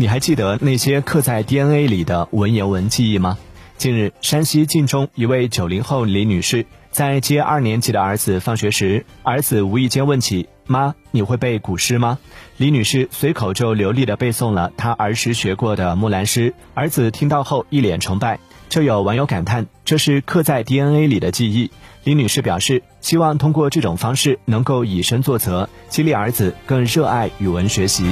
你还记得那些刻在 DNA 里的文言文记忆吗？近日，山西晋中一位九零后李女士在接二年级的儿子放学时，儿子无意间问起：“妈，你会背古诗吗？”李女士随口就流利地背诵了她儿时学过的木兰诗。儿子听到后一脸崇拜。就有网友感叹：“这是刻在 DNA 里的记忆。”李女士表示，希望通过这种方式能够以身作则，激励儿子更热爱语文学习。